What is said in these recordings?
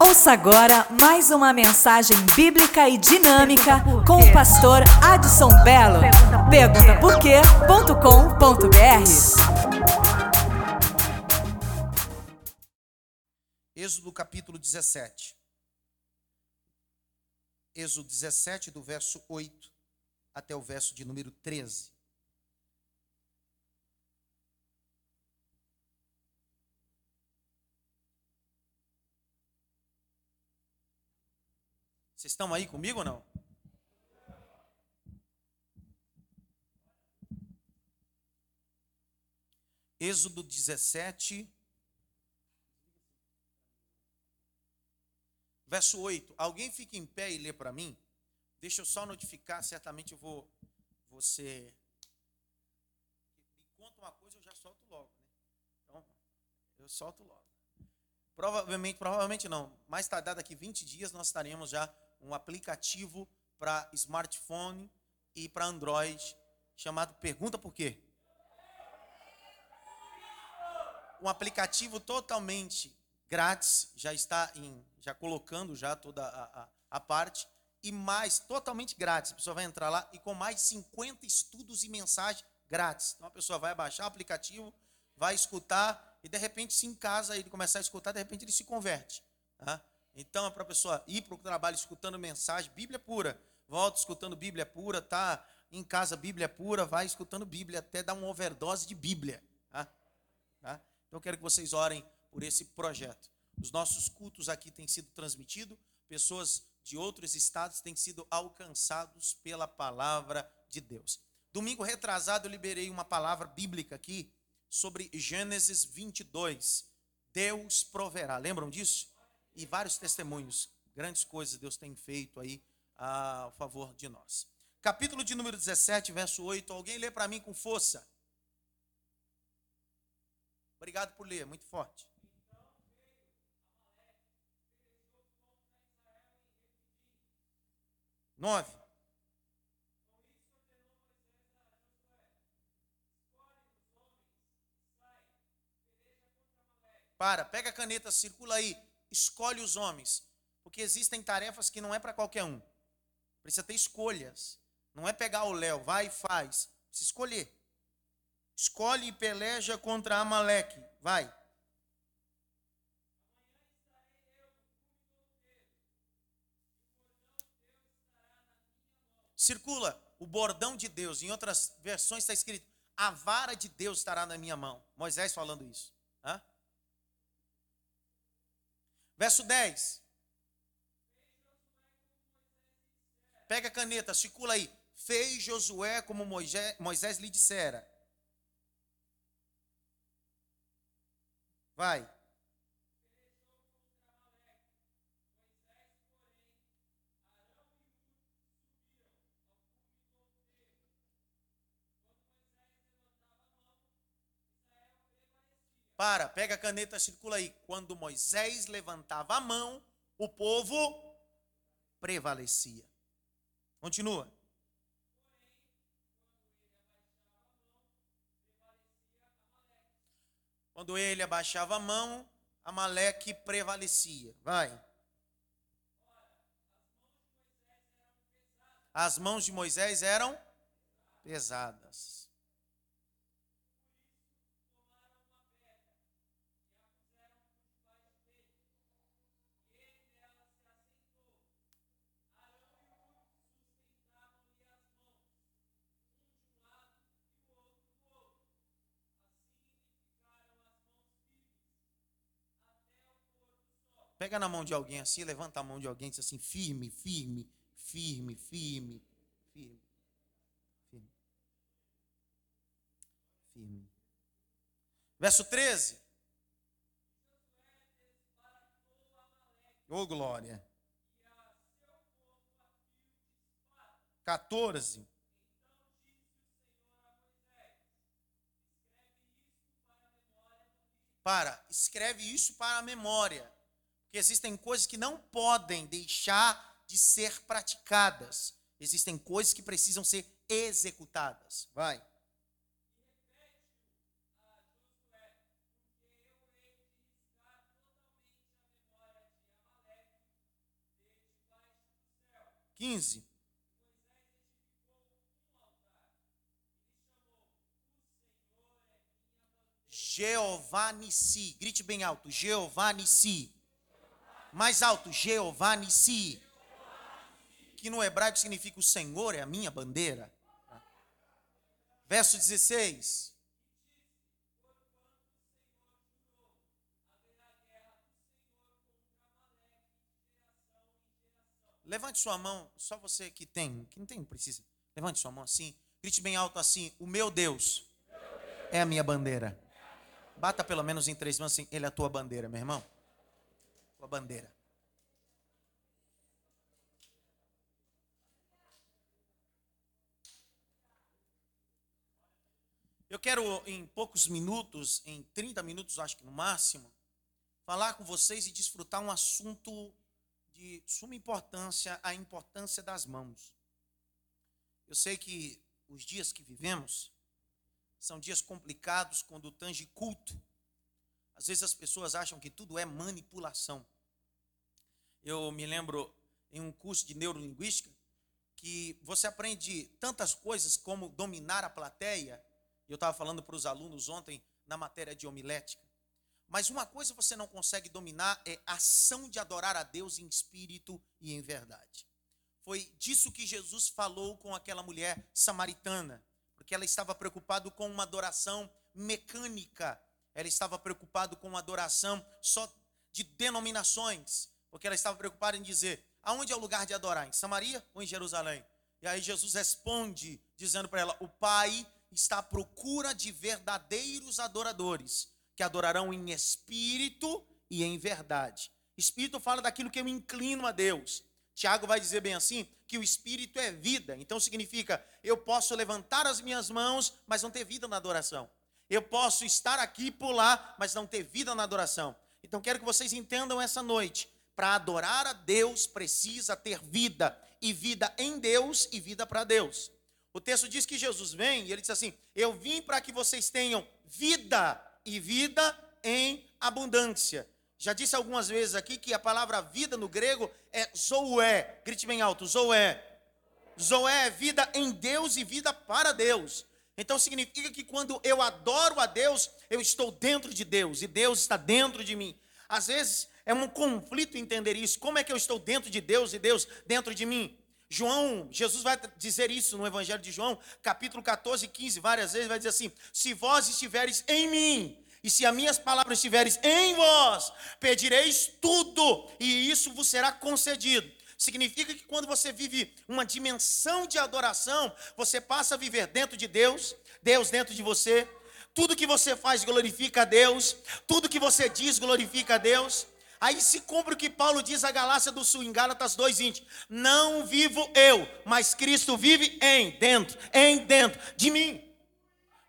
Ouça agora mais uma mensagem bíblica e dinâmica com o pastor Adson Belo. Pergunta por quê.com.br. Êxodo capítulo 17. Êxodo 17, do verso 8 até o verso de número 13. Vocês estão aí comigo ou não? Êxodo 17, verso 8. Alguém fica em pé e lê para mim? Deixa eu só notificar, certamente eu vou você me conta uma coisa, eu já solto logo, né? Então, eu solto logo. Provavelmente, provavelmente não, mais tardar daqui 20 dias nós estaremos já um aplicativo para smartphone e para Android chamado Pergunta por quê? Um aplicativo totalmente grátis, já está em, já colocando já toda a, a, a parte e mais totalmente grátis. A pessoa vai entrar lá e com mais de 50 estudos e mensagens grátis. Então a pessoa vai baixar o aplicativo, vai escutar e de repente se em casa ele começar a escutar, de repente ele se converte. Tá? Então é para a pessoa ir para o trabalho escutando mensagem, Bíblia pura, volta escutando Bíblia pura, tá em casa Bíblia pura, vai escutando Bíblia até dar uma overdose de Bíblia. Tá? Tá? Então eu quero que vocês orem por esse projeto. Os nossos cultos aqui têm sido transmitidos, pessoas de outros estados têm sido alcançados pela palavra de Deus. Domingo retrasado eu liberei uma palavra bíblica aqui sobre Gênesis 22. Deus proverá. Lembram disso? E vários testemunhos, grandes coisas Deus tem feito aí a favor de nós. Capítulo de número 17, verso 8. Alguém lê para mim com força. Obrigado por ler, muito forte. Nove. Para, pega a caneta, circula aí escolhe os homens, porque existem tarefas que não é para qualquer um. Precisa ter escolhas. Não é pegar o Léo, vai e faz. Precisa escolher. Escolhe e peleja contra Amaleque. Vai. Circula o bordão de Deus. Em outras versões está escrito: a vara de Deus estará na minha mão. Moisés falando isso. Hã? Verso 10. Pega a caneta, circula aí. Fez Josué como Moisés, Moisés lhe dissera. Vai. Para, pega a caneta, circula aí. Quando Moisés levantava a mão, o povo prevalecia. Continua. Quando ele abaixava a mão, Amaleque prevalecia. Vai. As mãos de Moisés eram pesadas. Pega na mão de alguém assim, levanta a mão de alguém e diz assim: firme, firme, firme, firme, firme. Firme. Firme. Verso 13. Ô oh, glória. 14. Para, escreve isso para a memória que existem coisas que não podem deixar de ser praticadas. Existem coisas que precisam ser executadas. Vai. Quinze. Jeová Nissi. Grite bem alto. Jeová Nissi. Mais alto. Jeová Nissi. Que no hebraico significa o Senhor é a minha bandeira. Verso 16. Levante sua mão, só você que tem, que não tem, precisa. Levante sua mão assim, grite bem alto assim: O meu Deus é a minha bandeira. Bata pelo menos em três mãos assim: Ele é a tua bandeira, meu irmão. Tua bandeira. Eu quero, em poucos minutos, em 30 minutos, acho que no máximo, falar com vocês e desfrutar um assunto de suma importância a importância das mãos. Eu sei que os dias que vivemos são dias complicados quando tange culto. Às vezes as pessoas acham que tudo é manipulação. Eu me lembro em um curso de neurolinguística que você aprende tantas coisas como dominar a plateia. Eu estava falando para os alunos ontem na matéria de homilética. Mas uma coisa você não consegue dominar é a ação de adorar a Deus em espírito e em verdade. Foi disso que Jesus falou com aquela mulher samaritana, porque ela estava preocupada com uma adoração mecânica, ela estava preocupada com uma adoração só de denominações, porque ela estava preocupada em dizer: aonde é o lugar de adorar? Em Samaria ou em Jerusalém? E aí Jesus responde, dizendo para ela: o Pai está à procura de verdadeiros adoradores que adorarão em espírito e em verdade. Espírito fala daquilo que eu inclino a Deus. Tiago vai dizer bem assim: que o espírito é vida. Então significa, eu posso levantar as minhas mãos, mas não ter vida na adoração. Eu posso estar aqui e pular, mas não ter vida na adoração. Então quero que vocês entendam essa noite. Para adorar a Deus precisa ter vida, e vida em Deus e vida para Deus. O texto diz que Jesus vem e ele diz assim: Eu vim para que vocês tenham vida e vida em abundância. Já disse algumas vezes aqui que a palavra vida no grego é zoé. Grite bem alto, zoé. Zoé é vida em Deus e vida para Deus. Então significa que quando eu adoro a Deus, eu estou dentro de Deus e Deus está dentro de mim. Às vezes é um conflito entender isso. Como é que eu estou dentro de Deus e Deus dentro de mim? João, Jesus vai dizer isso no Evangelho de João, capítulo 14, 15, várias vezes, vai dizer assim: Se vós estiveres em mim, e se as minhas palavras estiveres em vós, pedireis tudo, e isso vos será concedido. Significa que quando você vive uma dimensão de adoração, você passa a viver dentro de Deus, Deus dentro de você. Tudo que você faz glorifica a Deus, tudo que você diz glorifica a Deus. Aí se cumpre o que Paulo diz à Galácia do Sul, em Gálatas 2,20: Não vivo eu, mas Cristo vive em, dentro, em dentro de mim.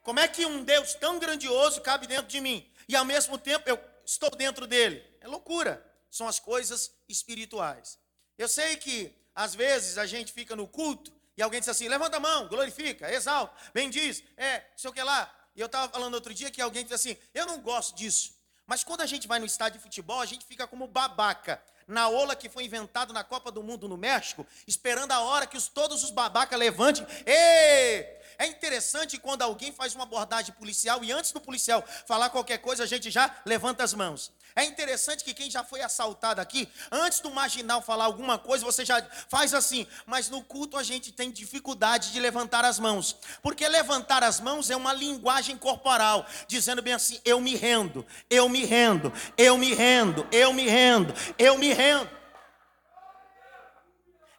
Como é que um Deus tão grandioso cabe dentro de mim e ao mesmo tempo eu estou dentro dele? É loucura. São as coisas espirituais. Eu sei que às vezes a gente fica no culto e alguém diz assim: levanta a mão, glorifica, exalta, bendiz, é, sei o que lá. E eu estava falando outro dia que alguém diz assim: eu não gosto disso. Mas quando a gente vai no estádio de futebol, a gente fica como babaca. Na ola que foi inventado na Copa do Mundo no México, esperando a hora que os, todos os babacas levantem. Ei! É interessante quando alguém faz uma abordagem policial e antes do policial falar qualquer coisa, a gente já levanta as mãos. É interessante que quem já foi assaltado aqui, antes do marginal falar alguma coisa, você já faz assim. Mas no culto a gente tem dificuldade de levantar as mãos. Porque levantar as mãos é uma linguagem corporal, dizendo bem assim: eu me rendo, eu me rendo, eu me rendo, eu me rendo, eu me rendo.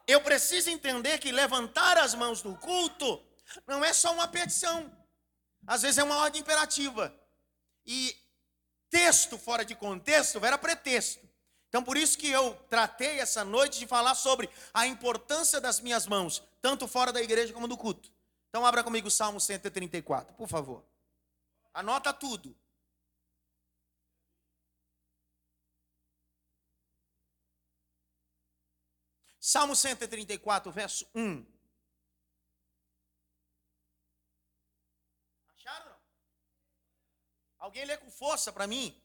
Eu preciso entender que levantar as mãos no culto não é só uma petição. Às vezes é uma ordem imperativa. E texto fora de contexto era pretexto. Então, por isso que eu tratei essa noite de falar sobre a importância das minhas mãos, tanto fora da igreja como no culto. Então, abra comigo o Salmo 134, por favor. Anota tudo. Salmo 134, verso 1. Alguém lê com força para mim?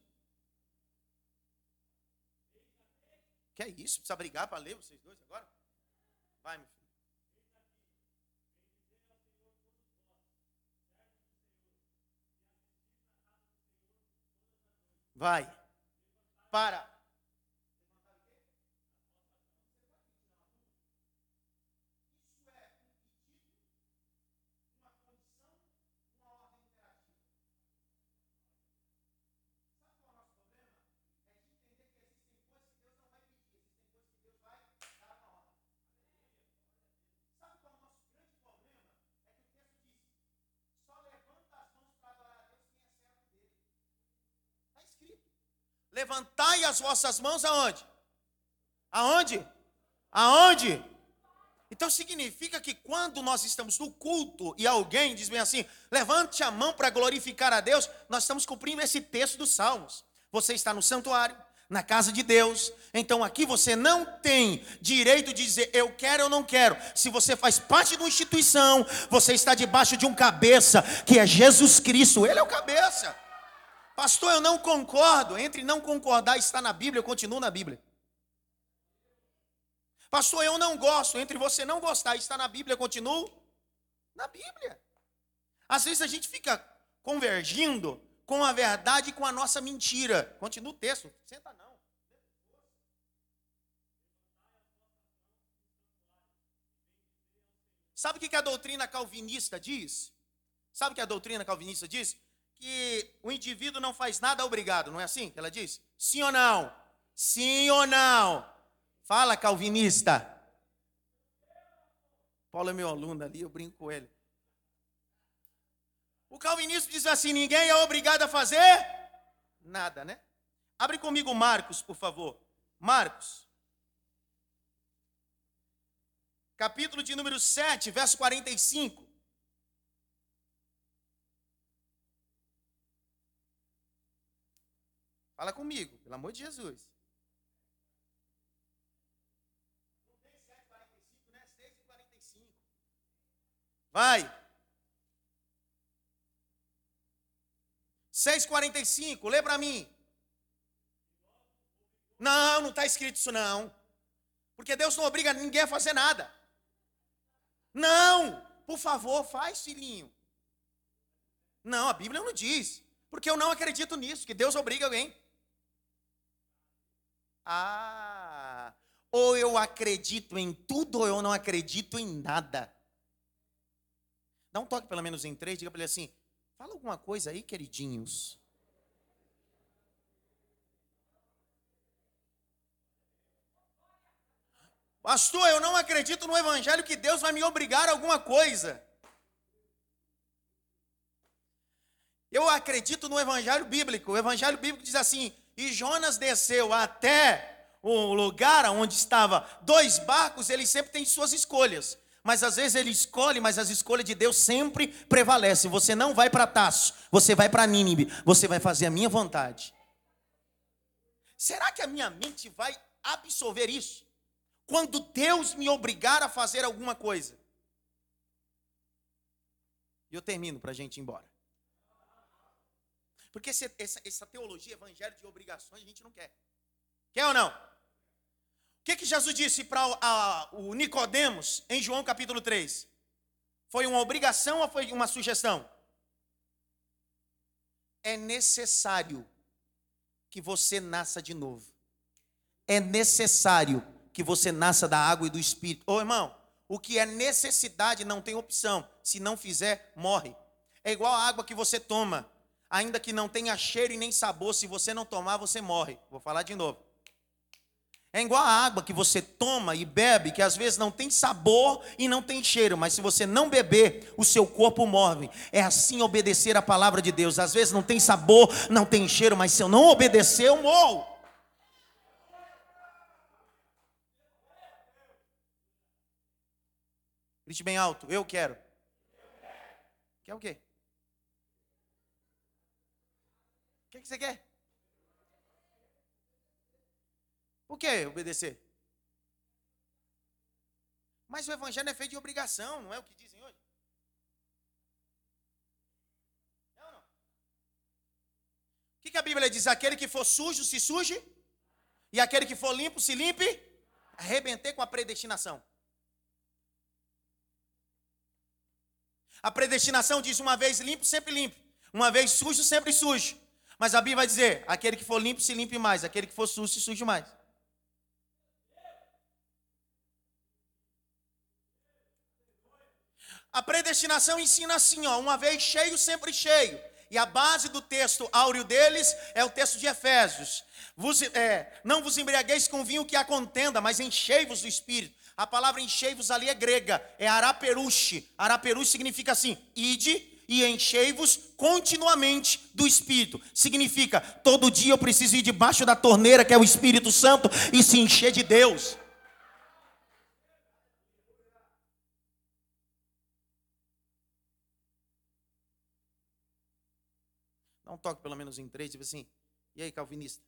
Que é isso? Precisa brigar para ler vocês dois agora? Vai, meu filho. Vai. Para. Levantai as vossas mãos aonde? Aonde? Aonde? Então significa que quando nós estamos no culto e alguém diz bem assim, levante a mão para glorificar a Deus, nós estamos cumprindo esse texto dos Salmos. Você está no santuário, na casa de Deus, então aqui você não tem direito de dizer eu quero ou não quero. Se você faz parte de uma instituição, você está debaixo de um cabeça que é Jesus Cristo, ele é o cabeça. Pastor, eu não concordo. Entre não concordar está na Bíblia, eu continuo na Bíblia. Pastor, eu não gosto. Entre você não gostar está na Bíblia, eu continuo na Bíblia. Às vezes a gente fica convergindo com a verdade e com a nossa mentira. Continua o texto. Senta não. Sabe o que a doutrina calvinista diz? Sabe o que a doutrina calvinista diz? Que o indivíduo não faz nada obrigado, não é assim que ela diz? Sim ou não? Sim ou não? Fala, calvinista. Paulo é meu aluno ali, eu brinco com ele. O calvinismo diz assim: ninguém é obrigado a fazer nada, né? Abre comigo Marcos, por favor. Marcos. Capítulo de número 7, verso 45. Fala comigo, pelo amor de Jesus. Não tem 7h45, né? 6h45. Vai. 6h45, lê para mim. Não, não está escrito isso não. Porque Deus não obriga ninguém a fazer nada. Não, por favor, faz, filhinho. Não, a Bíblia não diz. Porque eu não acredito nisso, que Deus obriga alguém. Ah, ou eu acredito em tudo ou eu não acredito em nada. Dá um toque pelo menos em três, diga para ele assim: fala alguma coisa aí, queridinhos. Pastor, eu não acredito no evangelho que Deus vai me obrigar a alguma coisa. Eu acredito no evangelho bíblico. O evangelho bíblico diz assim: e Jonas desceu até o lugar onde estava dois barcos, ele sempre tem suas escolhas. Mas às vezes ele escolhe, mas as escolhas de Deus sempre prevalecem. Você não vai para Taço, você vai para Nínive, você vai fazer a minha vontade. Será que a minha mente vai absorver isso? Quando Deus me obrigar a fazer alguma coisa. E eu termino para a gente ir embora. Porque essa, essa teologia, evangelho de obrigações, a gente não quer. Quer ou não? O que, que Jesus disse para o Nicodemos em João capítulo 3? Foi uma obrigação ou foi uma sugestão? É necessário que você nasça de novo. É necessário que você nasça da água e do espírito. Ô irmão, o que é necessidade não tem opção. Se não fizer, morre. É igual a água que você toma ainda que não tenha cheiro e nem sabor, se você não tomar, você morre. Vou falar de novo. É igual a água que você toma e bebe, que às vezes não tem sabor e não tem cheiro, mas se você não beber, o seu corpo morre. É assim obedecer a palavra de Deus. Às vezes não tem sabor, não tem cheiro, mas se eu não obedecer, eu morro. Grite bem alto, eu quero. Quer o quê? Que, que você quer? Por que obedecer? Mas o evangelho é feito de obrigação, não é o que dizem hoje? É ou não? O que, que a Bíblia diz? Aquele que for sujo, se suje, e aquele que for limpo, se limpe. Arrebentei com a predestinação. A predestinação diz uma vez limpo, sempre limpo. Uma vez sujo, sempre sujo. Mas a Bíblia vai dizer: aquele que for limpo, se limpe mais. Aquele que for sujo, se suje mais. A predestinação ensina assim, ó, uma vez cheio, sempre cheio. E a base do texto áureo deles é o texto de Efésios. Vos, é, não vos embriagueis com vinho que há contenda, mas enchei-vos do Espírito. A palavra enchei-vos ali é grega, é araperuche. Araperuche significa assim, ide e enchei-vos continuamente do Espírito. Significa, todo dia eu preciso ir debaixo da torneira, que é o Espírito Santo, e se encher de Deus. Dá um toque pelo menos em três, tipo assim. E aí, calvinista?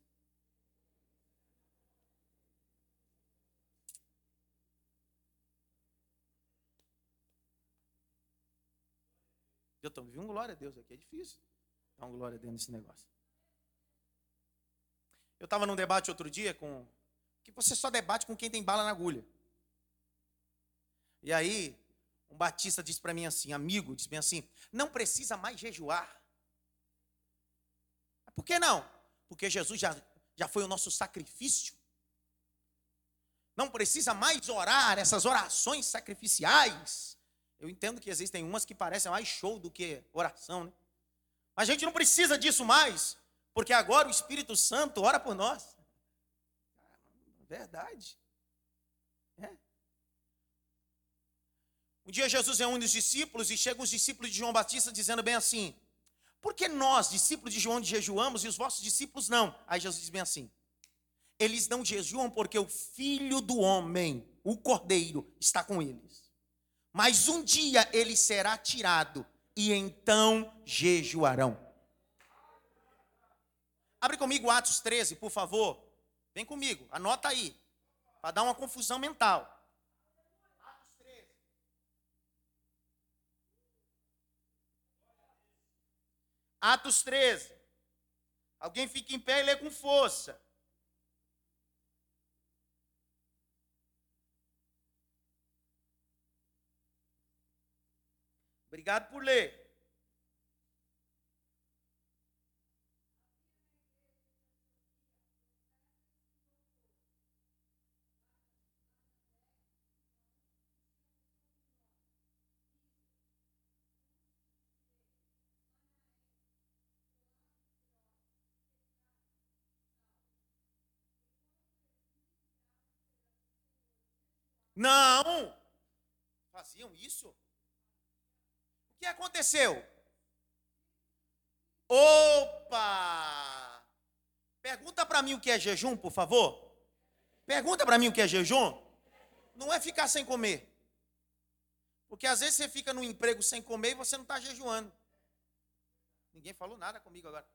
Eu estou vivendo glória a Deus aqui, é difícil dar um glória a Deus nesse negócio. Eu estava num debate outro dia com. Que você só debate com quem tem bala na agulha. E aí, um batista disse para mim assim, amigo, disse bem assim: não precisa mais jejuar. Por que não? Porque Jesus já, já foi o nosso sacrifício. Não precisa mais orar essas orações sacrificiais. Eu entendo que existem umas que parecem mais show do que oração, né? Mas a gente não precisa disso mais, porque agora o Espírito Santo ora por nós. Verdade. É. Um dia Jesus reúne os discípulos e chegam os discípulos de João Batista dizendo bem assim: por que nós, discípulos de João, jejuamos e os vossos discípulos não? Aí Jesus diz bem assim: eles não jejuam porque o filho do homem, o cordeiro, está com eles. Mas um dia ele será tirado e então jejuarão. Abre comigo Atos 13, por favor. Vem comigo, anota aí, para dar uma confusão mental. Atos 13. Alguém fica em pé e lê com força. Obrigado por ler. Não! Faziam isso? Que aconteceu? Opa! Pergunta para mim o que é jejum, por favor. Pergunta para mim o que é jejum. Não é ficar sem comer. Porque às vezes você fica no emprego sem comer e você não está jejuando. Ninguém falou nada comigo agora.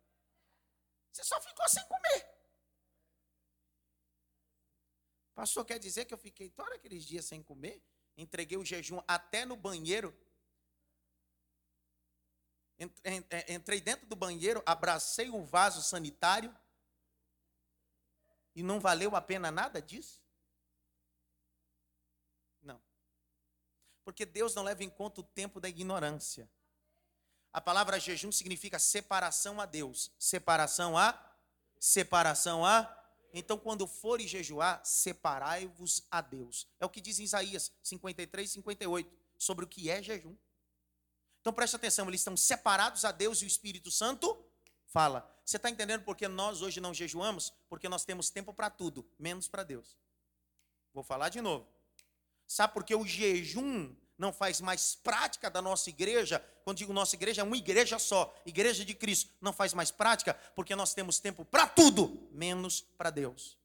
Você só ficou sem comer. Pastor, quer dizer que eu fiquei todos aqueles dias sem comer? Entreguei o jejum até no banheiro. Entrei dentro do banheiro, abracei o vaso sanitário e não valeu a pena nada disso? Não. Porque Deus não leva em conta o tempo da ignorância. A palavra jejum significa separação a Deus. Separação a separação a então, quando fores jejuar, separai-vos a Deus. É o que diz em Isaías 53, 58, sobre o que é jejum. Então, preste atenção, eles estão separados a Deus e o Espírito Santo fala. Você está entendendo por que nós hoje não jejuamos? Porque nós temos tempo para tudo, menos para Deus. Vou falar de novo. Sabe por que o jejum não faz mais prática da nossa igreja, quando digo nossa igreja, é uma igreja só, igreja de Cristo, não faz mais prática, porque nós temos tempo para tudo, menos para Deus.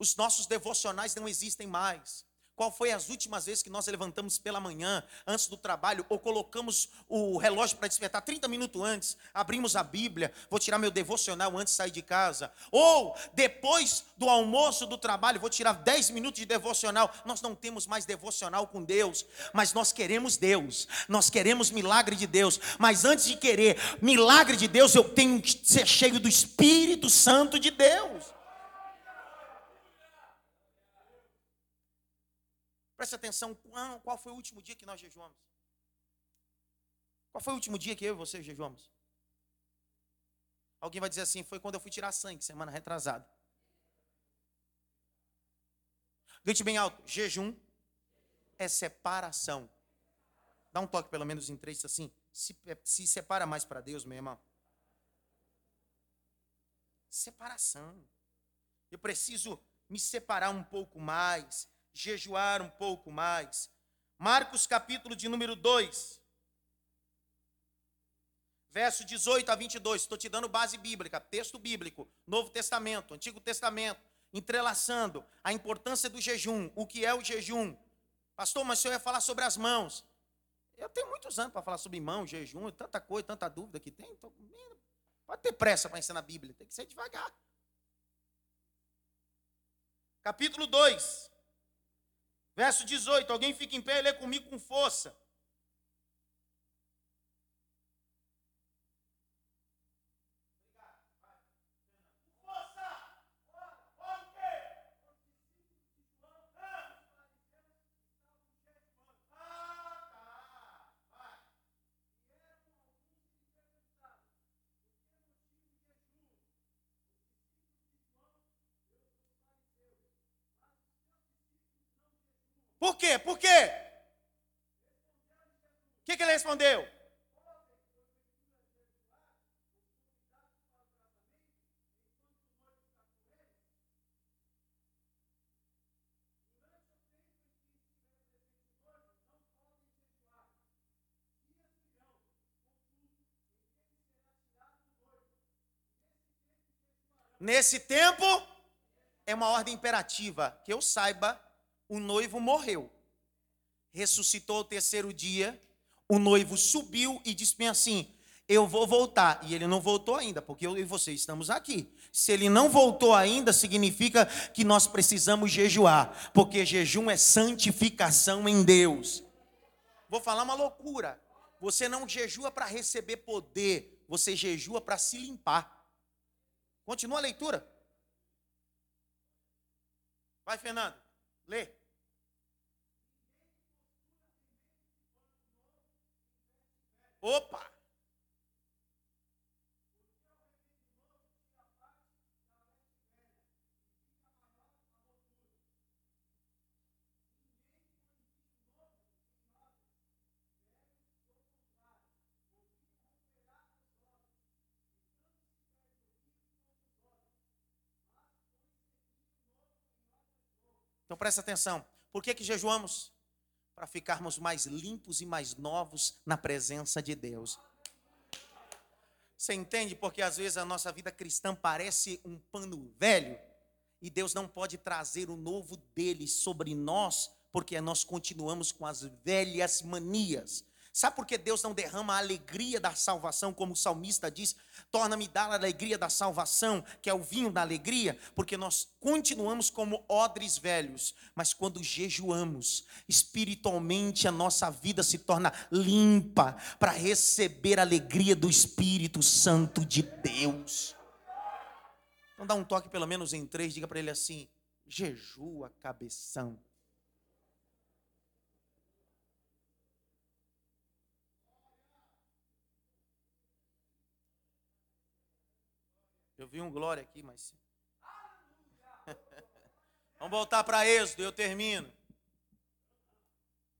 Os nossos devocionais não existem mais. Qual foi as últimas vezes que nós levantamos pela manhã, antes do trabalho, ou colocamos o relógio para despertar 30 minutos antes, abrimos a Bíblia, vou tirar meu devocional antes de sair de casa, ou depois do almoço do trabalho, vou tirar 10 minutos de devocional. Nós não temos mais devocional com Deus, mas nós queremos Deus, nós queremos milagre de Deus, mas antes de querer milagre de Deus, eu tenho que ser cheio do Espírito Santo de Deus. Preste atenção, qual foi o último dia que nós jejuamos? Qual foi o último dia que eu e você jejuamos? Alguém vai dizer assim: foi quando eu fui tirar sangue, semana retrasada. Grite bem alto: jejum é separação. Dá um toque pelo menos em três assim. Se, se separa mais para Deus, meu irmão. Separação. Eu preciso me separar um pouco mais, jejuar um pouco mais. Marcos capítulo de número 2. Verso 18 a 22. Estou te dando base bíblica, texto bíblico, Novo Testamento, Antigo Testamento, entrelaçando a importância do jejum, o que é o jejum. Pastor, mas o senhor ia falar sobre as mãos. Eu tenho muitos anos para falar sobre mão, jejum, tanta coisa, tanta dúvida que tem. Então, pode ter pressa para ensinar a Bíblia, tem que ser devagar. Capítulo 2, verso 18. Alguém fica em pé e lê comigo com força. Por quê? Por quê? O que, que ele respondeu? Nesse tempo, é uma ordem imperativa, que eu saiba, o noivo morreu. Ressuscitou o terceiro dia, o noivo subiu e disse bem assim: Eu vou voltar. E ele não voltou ainda, porque eu e você estamos aqui. Se ele não voltou ainda, significa que nós precisamos jejuar, porque jejum é santificação em Deus. Vou falar uma loucura. Você não jejua para receber poder, você jejua para se limpar. Continua a leitura. Vai, Fernando. Lê. Opa! Então presta atenção. Por que, que jejuamos? Para ficarmos mais limpos e mais novos na presença de Deus. Você entende? Porque às vezes a nossa vida cristã parece um pano velho e Deus não pode trazer o novo dele sobre nós, porque nós continuamos com as velhas manias. Sabe por que Deus não derrama a alegria da salvação, como o salmista diz? Torna-me dar a alegria da salvação, que é o vinho da alegria, porque nós continuamos como odres velhos, mas quando jejuamos, espiritualmente a nossa vida se torna limpa para receber a alegria do Espírito Santo de Deus. Então dá um toque pelo menos em três, diga para ele assim: jejua cabeção. Eu vi um glória aqui, mas. Vamos voltar para Êxodo, eu termino.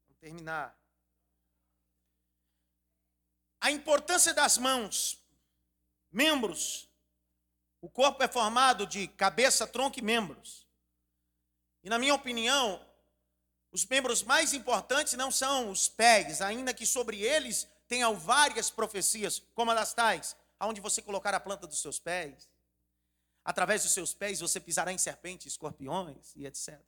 Vamos terminar. A importância das mãos, membros. O corpo é formado de cabeça, tronco e membros. E na minha opinião, os membros mais importantes não são os pés, ainda que sobre eles tenham várias profecias, como as tais, aonde você colocar a planta dos seus pés, Através dos seus pés você pisará em serpentes, escorpiões e etc.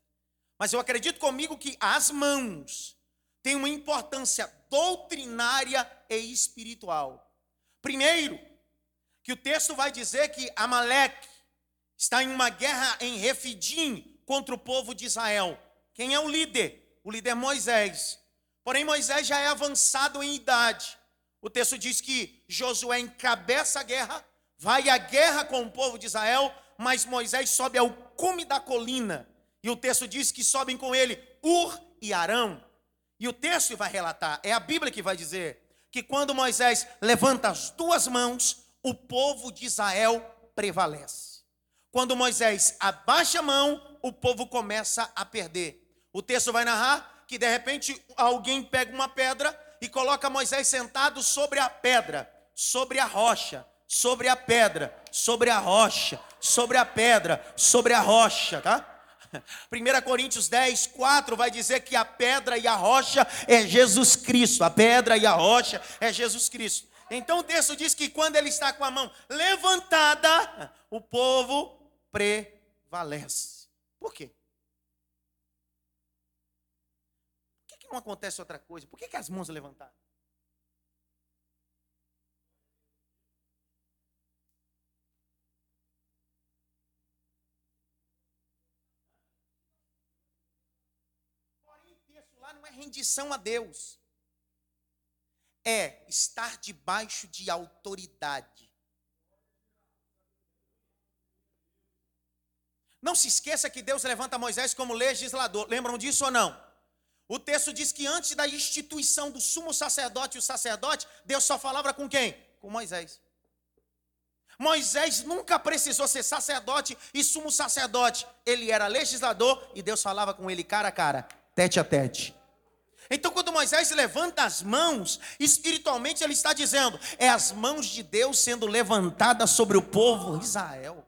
Mas eu acredito comigo que as mãos têm uma importância doutrinária e espiritual. Primeiro, que o texto vai dizer que Amaleque está em uma guerra em Refidim contra o povo de Israel. Quem é o líder? O líder é Moisés. Porém, Moisés já é avançado em idade. O texto diz que Josué encabeça a guerra vai à guerra com o povo de Israel, mas Moisés sobe ao cume da colina. E o texto diz que sobem com ele Ur e Arão. E o texto vai relatar, é a Bíblia que vai dizer, que quando Moisés levanta as duas mãos, o povo de Israel prevalece. Quando Moisés abaixa a mão, o povo começa a perder. O texto vai narrar que de repente alguém pega uma pedra e coloca Moisés sentado sobre a pedra, sobre a rocha, sobre a pedra, sobre a rocha, sobre a pedra, sobre a rocha, tá? 1 Coríntios 10, 4 vai dizer que a pedra e a rocha é Jesus Cristo. A pedra e a rocha é Jesus Cristo. Então o texto diz que quando ele está com a mão levantada, o povo prevalece. Por quê? Por que, não acontece outra coisa? Por que, que as mãos levantadas? Rendição a Deus. É estar debaixo de autoridade. Não se esqueça que Deus levanta Moisés como legislador. Lembram disso ou não? O texto diz que antes da instituição do sumo sacerdote e o sacerdote, Deus só falava com quem? Com Moisés. Moisés nunca precisou ser sacerdote e sumo sacerdote. Ele era legislador e Deus falava com ele cara a cara tete a tete. Então, quando Moisés levanta as mãos, espiritualmente ele está dizendo: é as mãos de Deus sendo levantadas sobre o povo Israel.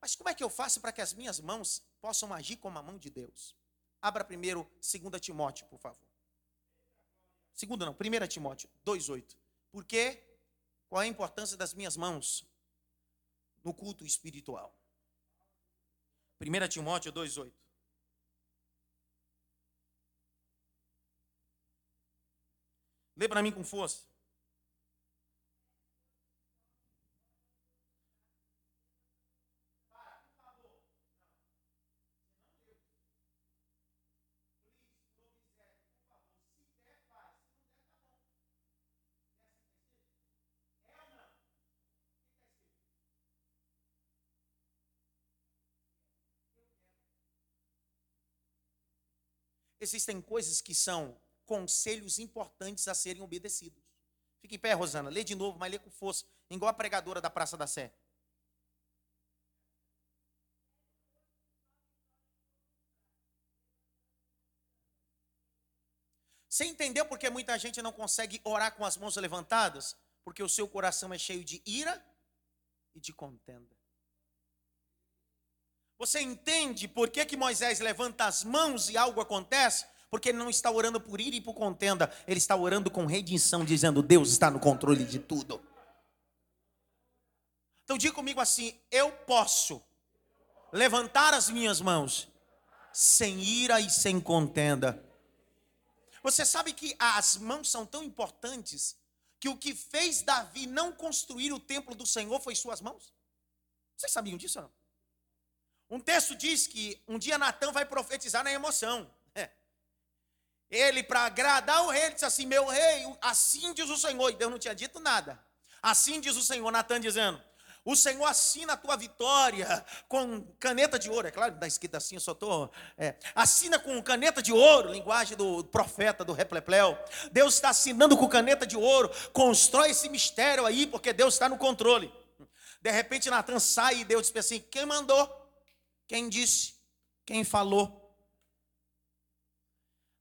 Mas como é que eu faço para que as minhas mãos possam agir como a mão de Deus? Abra primeiro 2 Timóteo, por favor. Segunda não, 1 Timóteo 2,8. Por quê? Qual é a importância das minhas mãos no culto espiritual? 1 Timóteo 2,8. Lê para mim com força. Existem coisas que são conselhos importantes a serem obedecidos. Fique em pé, Rosana. Lê de novo, mas lê com força. Igual a pregadora da Praça da Sé. Você entendeu porque muita gente não consegue orar com as mãos levantadas? Porque o seu coração é cheio de ira e de contenda. Você entende por que, que Moisés levanta as mãos e algo acontece? Porque ele não está orando por ira e por contenda, ele está orando com redenção, dizendo: Deus está no controle de tudo. Então diga comigo assim: eu posso levantar as minhas mãos sem ira e sem contenda. Você sabe que as mãos são tão importantes que o que fez Davi não construir o templo do Senhor foi suas mãos? Vocês sabiam disso ou não? Um texto diz que um dia Natan vai profetizar na emoção. Ele, para agradar o rei, disse assim: Meu rei, assim diz o Senhor. E Deus não tinha dito nada. Assim diz o Senhor, Natan dizendo: O Senhor assina a tua vitória com caneta de ouro. É claro que está escrito assim, eu só estou. É, assina com caneta de ouro, linguagem do profeta, do replepleu. Deus está assinando com caneta de ouro. Constrói esse mistério aí, porque Deus está no controle. De repente, Natan sai e Deus diz assim: Quem mandou? Quem disse? Quem falou?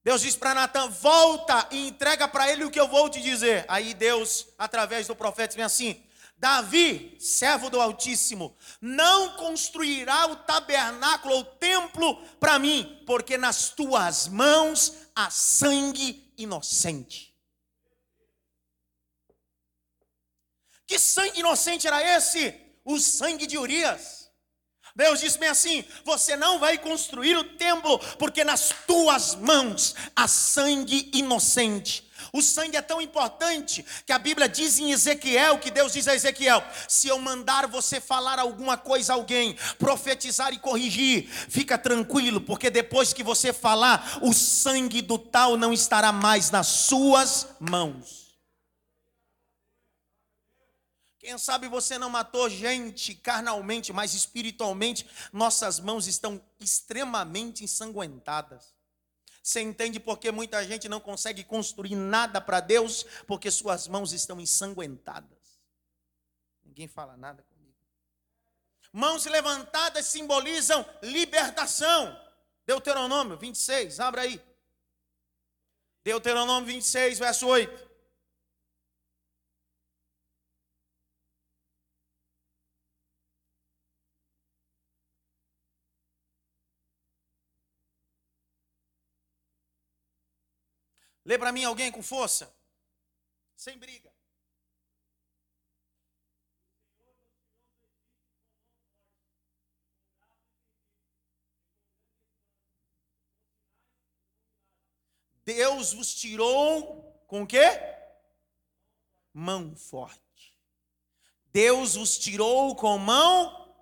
Deus diz para Natan: volta e entrega para ele o que eu vou te dizer. Aí Deus, através do profeta, vem assim: Davi, servo do Altíssimo, não construirá o tabernáculo ou templo para mim, porque nas tuas mãos há sangue inocente. Que sangue inocente era esse? O sangue de Urias. Deus disse bem assim: você não vai construir o templo, porque nas tuas mãos há sangue inocente. O sangue é tão importante que a Bíblia diz em Ezequiel, que Deus diz a Ezequiel: se eu mandar você falar alguma coisa a alguém, profetizar e corrigir, fica tranquilo, porque depois que você falar, o sangue do tal não estará mais nas suas mãos. Quem sabe você não matou gente carnalmente, mas espiritualmente nossas mãos estão extremamente ensanguentadas. Você entende por que muita gente não consegue construir nada para Deus? Porque suas mãos estão ensanguentadas. Ninguém fala nada comigo. Mãos levantadas simbolizam libertação. Deuteronômio 26, abra aí. Deuteronômio 26, verso 8. Lê para mim alguém com força. Sem briga. Deus vos tirou com o quê? Mão forte. Deus vos tirou com mão.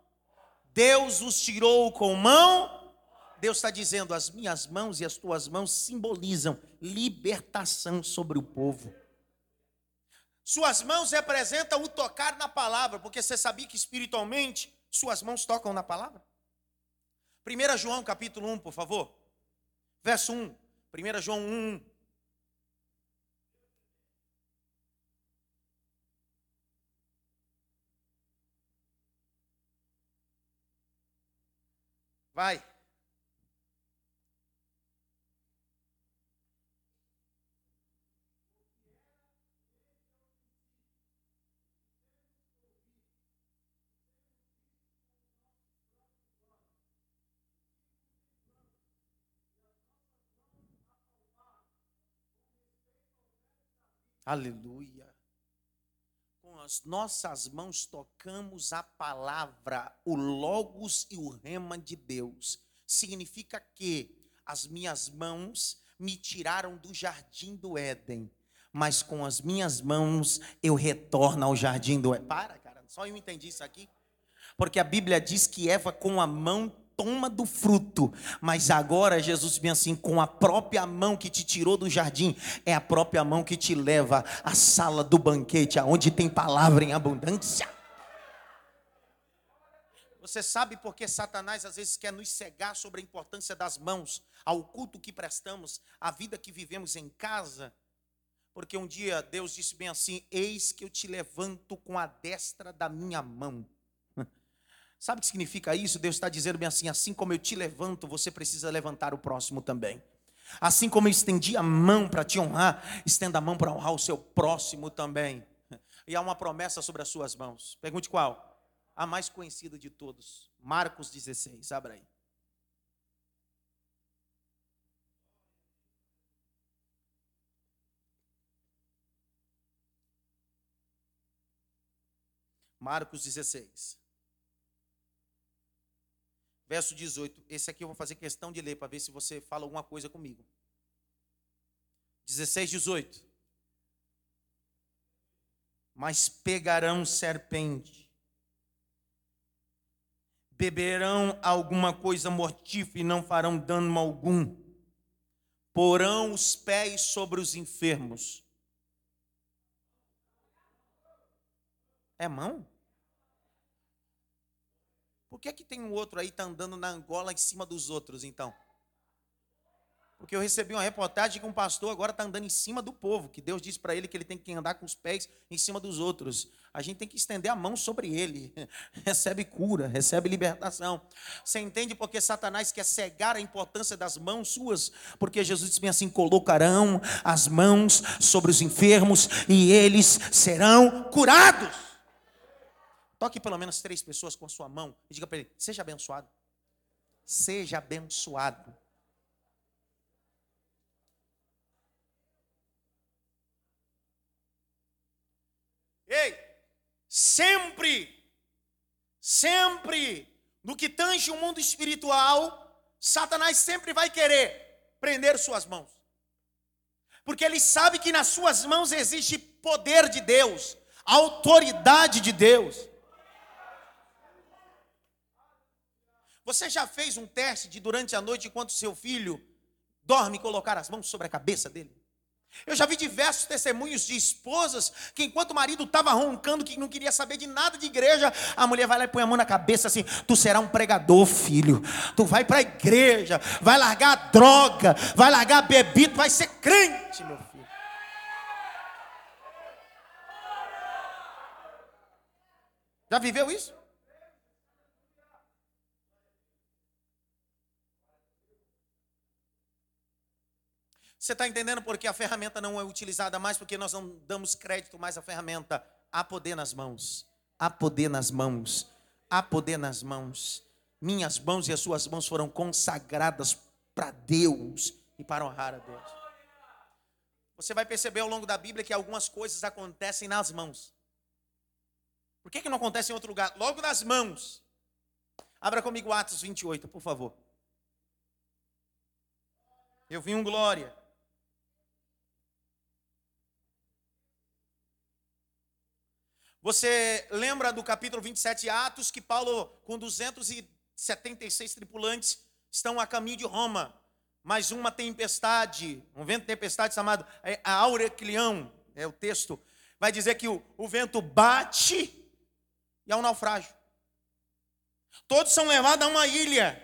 Deus vos tirou com mão Deus está dizendo: as minhas mãos e as tuas mãos simbolizam libertação sobre o povo. Suas mãos representam o tocar na palavra, porque você sabia que espiritualmente suas mãos tocam na palavra? 1 João capítulo 1, por favor. Verso 1. 1 João 1. Vai. Aleluia. Com as nossas mãos tocamos a palavra, o Logos e o Rema de Deus. Significa que as minhas mãos me tiraram do jardim do Éden, mas com as minhas mãos eu retorno ao jardim do Éden. Para, cara, só eu entendi isso aqui. Porque a Bíblia diz que Eva com a mão toma do fruto. Mas agora Jesus vem assim, com a própria mão que te tirou do jardim, é a própria mão que te leva à sala do banquete, aonde tem palavra em abundância. Você sabe por que Satanás às vezes quer nos cegar sobre a importância das mãos, ao culto que prestamos, à vida que vivemos em casa? Porque um dia Deus disse bem assim: Eis que eu te levanto com a destra da minha mão. Sabe o que significa isso? Deus está dizendo bem assim: assim como eu te levanto, você precisa levantar o próximo também. Assim como eu estendi a mão para te honrar, estenda a mão para honrar o seu próximo também. E há uma promessa sobre as suas mãos. Pergunte qual? A mais conhecida de todos. Marcos 16, abra aí. Marcos 16. Verso 18. Esse aqui eu vou fazer questão de ler para ver se você fala alguma coisa comigo. 16, 18. Mas pegarão serpente, beberão alguma coisa mortífera e não farão dano algum, porão os pés sobre os enfermos. É mão? Por que, que tem um outro aí tá andando na Angola em cima dos outros, então? Porque eu recebi uma reportagem que um pastor agora está andando em cima do povo, que Deus disse para ele que ele tem que andar com os pés em cima dos outros. A gente tem que estender a mão sobre ele. recebe cura, recebe libertação. Você entende porque Satanás quer cegar a importância das mãos suas? Porque Jesus disse assim: colocarão as mãos sobre os enfermos e eles serão curados. Toque pelo menos três pessoas com a sua mão e diga para ele: seja abençoado. Seja abençoado. Ei, sempre, sempre, no que tange o mundo espiritual, Satanás sempre vai querer prender suas mãos. Porque ele sabe que nas suas mãos existe poder de Deus, autoridade de Deus. Você já fez um teste de durante a noite, enquanto seu filho dorme, colocar as mãos sobre a cabeça dele? Eu já vi diversos testemunhos de esposas que, enquanto o marido estava roncando, que não queria saber de nada de igreja, a mulher vai lá e põe a mão na cabeça assim: Tu será um pregador, filho. Tu vai para a igreja, vai largar a droga, vai largar a bebida, vai ser crente, meu filho. Já viveu isso? Você está entendendo porque a ferramenta não é utilizada mais? Porque nós não damos crédito mais à ferramenta. Há poder nas mãos. Há poder nas mãos. Há poder nas mãos. Minhas mãos e as suas mãos foram consagradas para Deus e para honrar a Deus. Você vai perceber ao longo da Bíblia que algumas coisas acontecem nas mãos. Por que, que não acontece em outro lugar? Logo nas mãos. Abra comigo Atos 28, por favor. Eu vi um glória. Você lembra do capítulo 27 Atos que Paulo, com 276 tripulantes, estão a caminho de Roma. Mais uma tempestade, um vento tempestade chamado é, a Aureclião, é o texto, vai dizer que o, o vento bate e há um naufrágio. Todos são levados a uma ilha.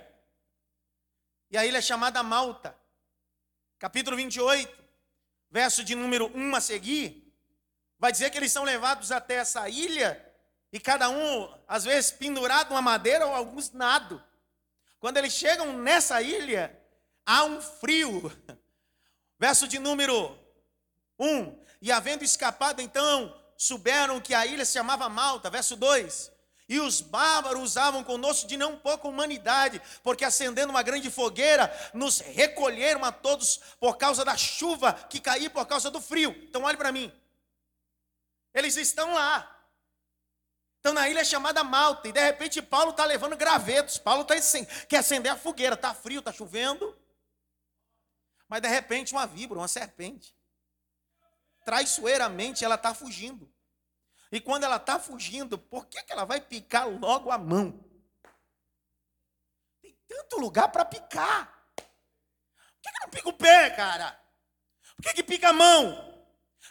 E a ilha é chamada Malta. Capítulo 28, verso de número 1 a seguir vai dizer que eles são levados até essa ilha e cada um, às vezes, pendurado numa madeira ou alguns nado. Quando eles chegam nessa ilha, há um frio. Verso de número 1. E havendo escapado, então, souberam que a ilha se chamava Malta. Verso 2. E os bárbaros usavam conosco de não pouca humanidade, porque acendendo uma grande fogueira, nos recolheram a todos por causa da chuva que caía por causa do frio. Então, olhe para mim. Eles estão lá. Estão na ilha chamada Malta. E de repente Paulo está levando gravetos. Paulo tá assim, quer acender a fogueira. Está frio, está chovendo. Mas de repente uma víbora, uma serpente. Traiçoeiramente ela está fugindo. E quando ela está fugindo, por que, que ela vai picar logo a mão? Tem tanto lugar para picar. Por que, que não pica o pé, cara? Por que, que pica a mão?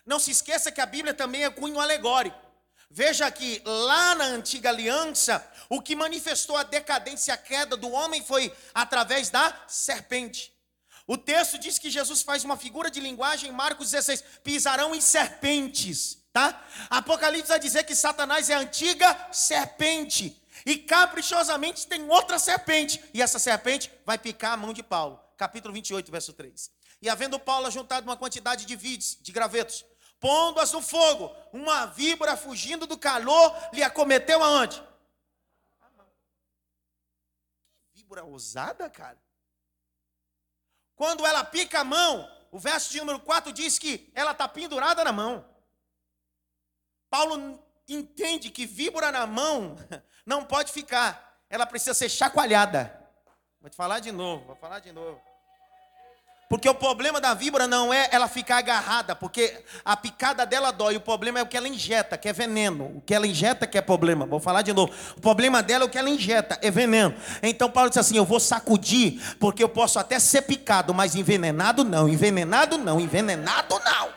Não se esqueça que a Bíblia também é cunho alegórico. Veja que lá na antiga aliança, o que manifestou a decadência e a queda do homem foi através da serpente. O texto diz que Jesus faz uma figura de linguagem em Marcos 16: pisarão em serpentes, tá? Apocalipse vai dizer que Satanás é a antiga serpente. E caprichosamente tem outra serpente. E essa serpente vai picar a mão de Paulo. Capítulo 28, verso 3. E havendo Paulo juntado uma quantidade de vides, de gravetos, pondo-as no fogo, uma víbora fugindo do calor lhe acometeu aonde? Que víbora ousada, cara. Quando ela pica a mão, o verso de número 4 diz que ela está pendurada na mão. Paulo entende que víbora na mão não pode ficar, ela precisa ser chacoalhada. Vou te falar de novo, vou falar de novo. Porque o problema da víbora não é ela ficar agarrada, porque a picada dela dói. O problema é o que ela injeta, que é veneno. O que ela injeta que é problema. Vou falar de novo. O problema dela é o que ela injeta, é veneno. Então Paulo disse assim: Eu vou sacudir, porque eu posso até ser picado, mas envenenado não, envenenado não, envenenado não.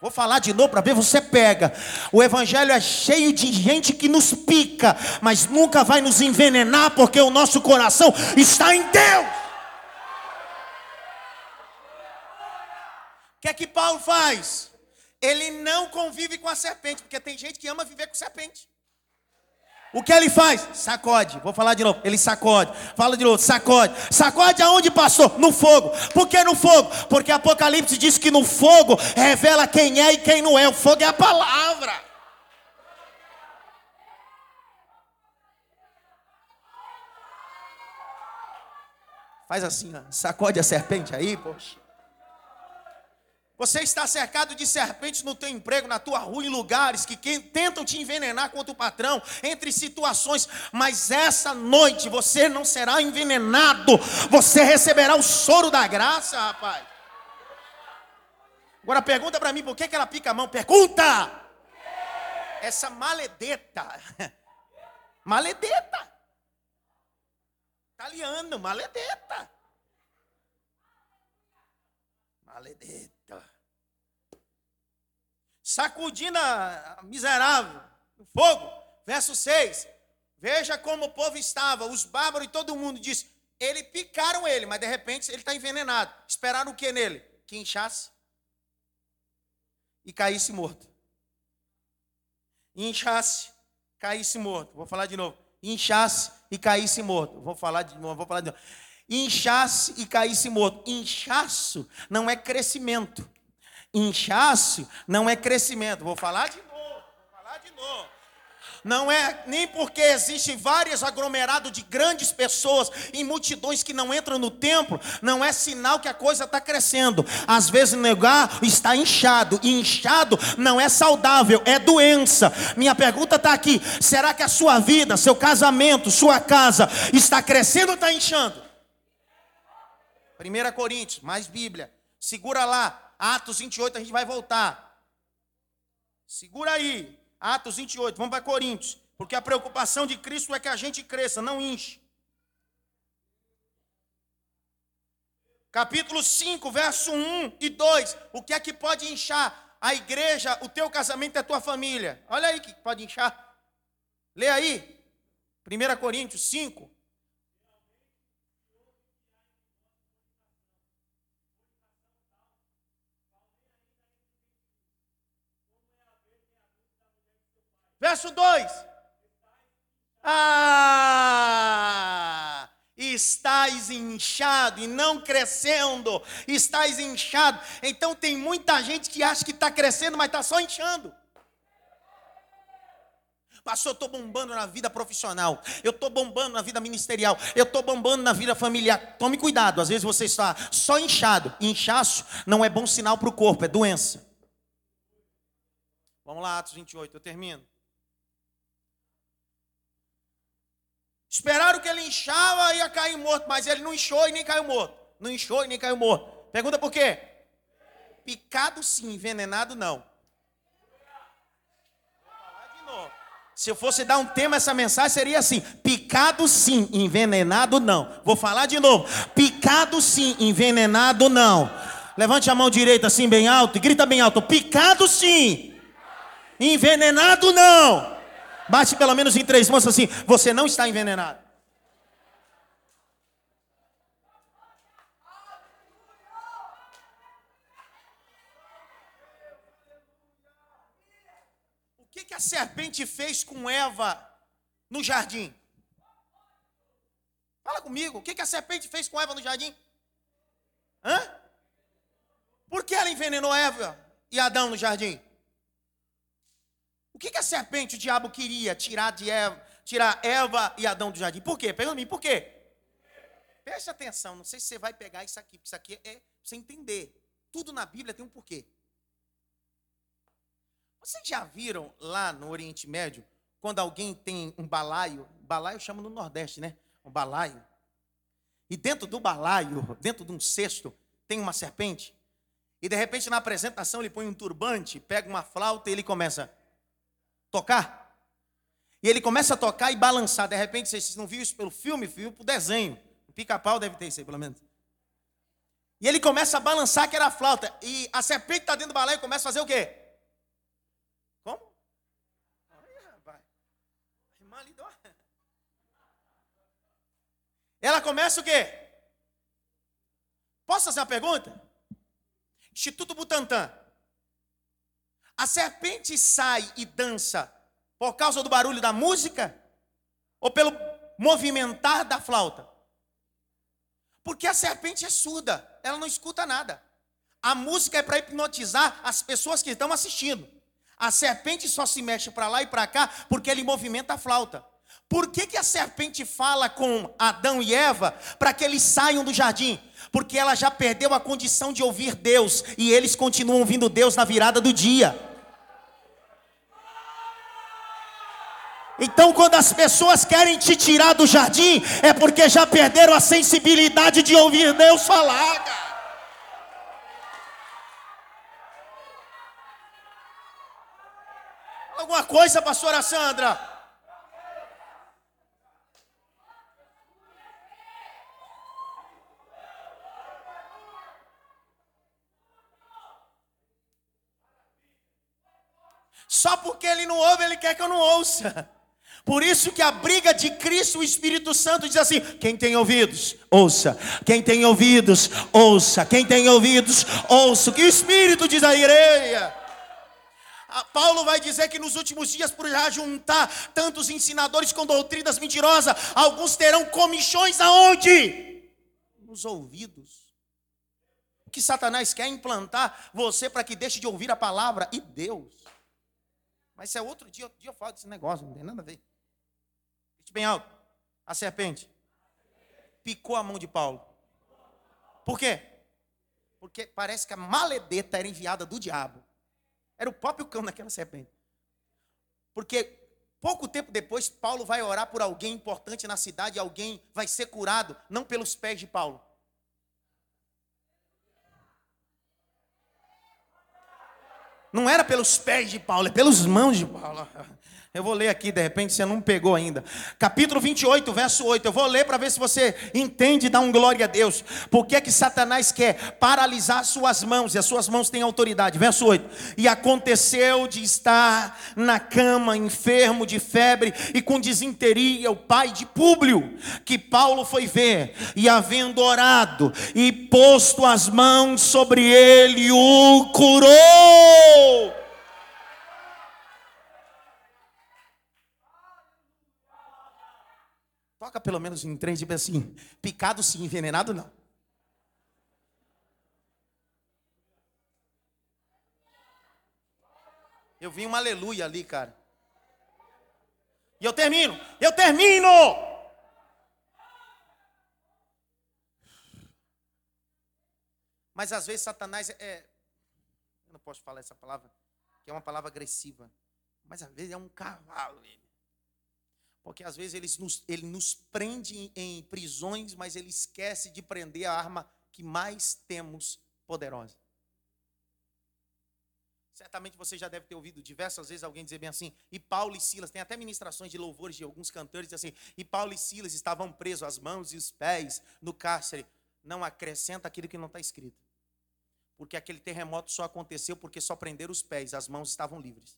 Vou falar de novo para ver você pega. O evangelho é cheio de gente que nos pica, mas nunca vai nos envenenar, porque o nosso coração está em Deus. O que é que Paulo faz? Ele não convive com a serpente, porque tem gente que ama viver com serpente. O que ele faz? Sacode. Vou falar de novo. Ele sacode. Fala de novo. Sacode. Sacode aonde passou? No fogo. Por que no fogo? Porque Apocalipse diz que no fogo revela quem é e quem não é. O fogo é a palavra. Faz assim, ó. sacode a serpente aí, poxa. Você está cercado de serpentes no teu emprego, na tua rua, em lugares que tentam te envenenar contra o patrão, entre situações, mas essa noite você não será envenenado, você receberá o soro da graça, rapaz. Agora pergunta para mim, por que, que ela pica a mão? Pergunta! Essa maledeta, maledeta, italiano, maledeta, maledeta. Sacudindo a miserável, o fogo. Verso 6. Veja como o povo estava, os bárbaros e todo mundo disse: ele picaram ele, mas de repente ele está envenenado. Esperaram o que nele? Que inchasse e caísse morto. Inchasse, caísse morto. Vou falar de novo. Inchasse e caísse morto. Vou falar de novo, vou falar de novo. Inchasse e caísse morto. Inchaço não é crescimento. Inchaço não é crescimento. Vou falar de novo, vou falar de novo. Não é nem porque existem vários aglomerados de grandes pessoas em multidões que não entram no templo, não é sinal que a coisa está crescendo. Às vezes o lugar está inchado, e inchado não é saudável, é doença. Minha pergunta está aqui: será que a sua vida, seu casamento, sua casa está crescendo ou está inchando? 1 Coríntios, mais Bíblia. Segura lá, Atos 28, a gente vai voltar. Segura aí. Atos 28, vamos para Coríntios. Porque a preocupação de Cristo é que a gente cresça, não enche. Capítulo 5, verso 1 e 2. O que é que pode inchar? A igreja, o teu casamento é a tua família. Olha aí que pode inchar. Lê aí. 1 Coríntios 5, Verso 2. Ah! Estais inchado e não crescendo, estais inchado. Então tem muita gente que acha que está crescendo, mas está só inchando. Pastor, eu estou bombando na vida profissional, eu estou bombando na vida ministerial, eu estou bombando na vida familiar. Tome cuidado, às vezes você está só inchado. Inchaço não é bom sinal para o corpo, é doença. Vamos lá, Atos 28, eu termino. Esperaram que ele inchava e ia cair morto, mas ele não inchou e nem caiu morto. Não inchou e nem caiu morto. Pergunta por quê? Picado sim, envenenado não. Se eu fosse dar um tema essa mensagem seria assim: picado sim, envenenado não. Vou falar de novo: picado sim, envenenado não. Levante a mão direita assim bem alto e grita bem alto: picado sim, envenenado não. Bate pelo menos em três mãos assim: você não está envenenado. O que, que a serpente fez com Eva no jardim? Fala comigo, o que, que a serpente fez com Eva no jardim? Hã? Por que ela envenenou Eva e Adão no jardim? O que, que a serpente, o diabo, queria tirar de Eva, tirar Eva e Adão do jardim? Por quê? Pergunta mim, por quê? Preste atenção, não sei se você vai pegar isso aqui, porque isso aqui é para você entender. Tudo na Bíblia tem um porquê. Vocês já viram lá no Oriente Médio, quando alguém tem um balaio, balaio chama no Nordeste, né? Um balaio. E dentro do balaio, dentro de um cesto, tem uma serpente. E de repente na apresentação ele põe um turbante, pega uma flauta e ele começa tocar. E ele começa a tocar e balançar. De repente, vocês não viram isso pelo filme, viu pelo desenho. O pica-pau deve ter isso aí, pelo menos. E ele começa a balançar, que era a flauta. E a serpente está dentro do balé e começa a fazer o quê? Como? rapaz. A irmã. Ela começa o quê? Posso fazer uma pergunta? Instituto Butantan. A serpente sai e dança por causa do barulho da música ou pelo movimentar da flauta? Porque a serpente é surda, ela não escuta nada. A música é para hipnotizar as pessoas que estão assistindo. A serpente só se mexe para lá e para cá porque ele movimenta a flauta. Por que, que a serpente fala com Adão e Eva para que eles saiam do jardim? Porque ela já perdeu a condição de ouvir Deus e eles continuam ouvindo Deus na virada do dia. Então, quando as pessoas querem te tirar do jardim, é porque já perderam a sensibilidade de ouvir Deus falar. Alguma coisa, pastora Sandra? Só porque ele não ouve, ele quer que eu não ouça. Por isso que a briga de Cristo, o Espírito Santo diz assim: quem tem ouvidos, ouça. Quem tem ouvidos, ouça. Quem tem ouvidos, ouça. O que o Espírito diz à igreja. Paulo vai dizer que nos últimos dias, por já juntar tantos ensinadores com doutrinas mentirosas, alguns terão comichões aonde? Nos ouvidos. O que Satanás quer implantar você para que deixe de ouvir a palavra e Deus. Mas se é outro dia, outro dia eu falo desse negócio, não tem nada a ver. Bem alto. A serpente picou a mão de Paulo. Por quê? Porque parece que a maledeta era enviada do diabo. Era o próprio cão daquela serpente. Porque pouco tempo depois, Paulo vai orar por alguém importante na cidade, alguém vai ser curado, não pelos pés de Paulo. Não era pelos pés de Paulo, é pelas mãos de Paulo. Eu vou ler aqui, de repente você não pegou ainda. Capítulo 28, verso 8. Eu vou ler para ver se você entende e dá um glória a Deus. Por que que Satanás quer paralisar suas mãos e as suas mãos têm autoridade? Verso 8. E aconteceu de estar na cama, enfermo de febre e com desinteria, o pai de Públio, que Paulo foi ver, e havendo orado e posto as mãos sobre ele, o curou. Toca pelo menos em três e assim: picado sim, envenenado não. Eu vi um aleluia ali, cara. E eu termino, eu termino! Mas às vezes Satanás é, é. Eu não posso falar essa palavra, que é uma palavra agressiva. Mas às vezes é um cavalo ele. Porque às vezes ele nos, ele nos prende em prisões, mas ele esquece de prender a arma que mais temos poderosa. Certamente você já deve ter ouvido diversas vezes alguém dizer bem assim, e Paulo e Silas, tem até ministrações de louvores de alguns cantores, assim, e Paulo e Silas estavam presos, as mãos e os pés no cárcere. Não acrescenta aquilo que não está escrito. Porque aquele terremoto só aconteceu porque só prenderam os pés, as mãos estavam livres.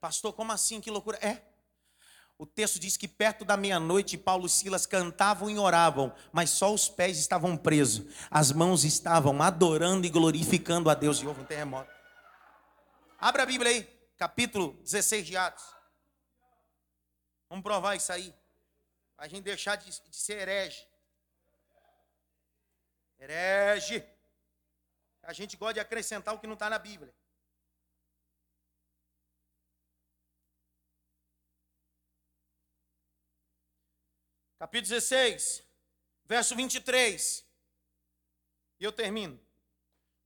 Pastor, como assim? Que loucura. É. O texto diz que perto da meia-noite Paulo e Silas cantavam e oravam, mas só os pés estavam presos. As mãos estavam adorando e glorificando a Deus. E houve um terremoto. Abra a Bíblia aí, capítulo 16 de Atos. Vamos provar isso aí. A gente deixar de, de ser herege. Herege. A gente gosta de acrescentar o que não está na Bíblia. Capítulo 16, verso 23. E eu termino.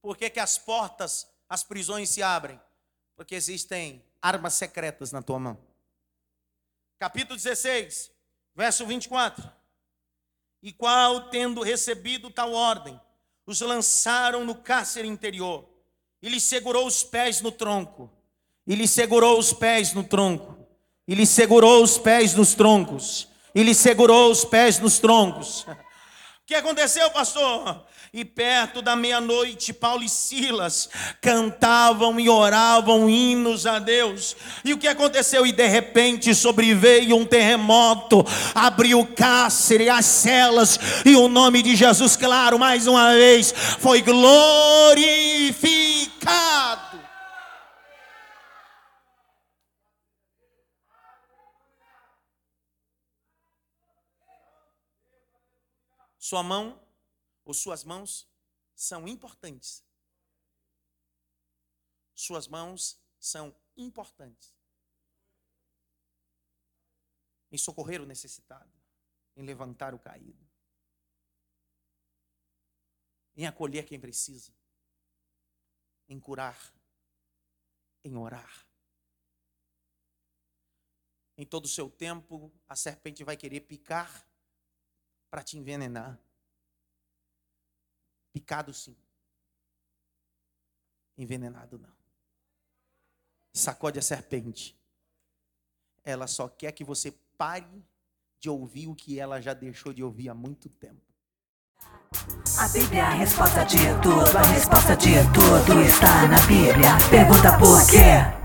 Por que, que as portas, as prisões se abrem? Porque existem armas secretas na tua mão. Capítulo 16, verso 24. E qual, tendo recebido tal ordem, os lançaram no cárcere interior, e lhe segurou os pés no tronco, e lhe segurou os pés no tronco, e lhe segurou os pés nos troncos, e lhe segurou os pés nos troncos. O que aconteceu, pastor? E perto da meia-noite, Paulo e Silas cantavam e oravam hinos a Deus. E o que aconteceu? E de repente sobreveio um terremoto, abriu o cárcere, as celas, e o nome de Jesus, claro, mais uma vez, foi glorificado. Sua mão ou suas mãos são importantes. Suas mãos são importantes. Em socorrer o necessitado, em levantar o caído, em acolher quem precisa, em curar, em orar. Em todo o seu tempo, a serpente vai querer picar para te envenenar. Picado sim. Envenenado não. Sacode a serpente. Ela só quer que você pare de ouvir o que ela já deixou de ouvir há muito tempo. A Bíblia é a resposta de tudo, a resposta de tudo está na Bíblia. Pergunta por quê?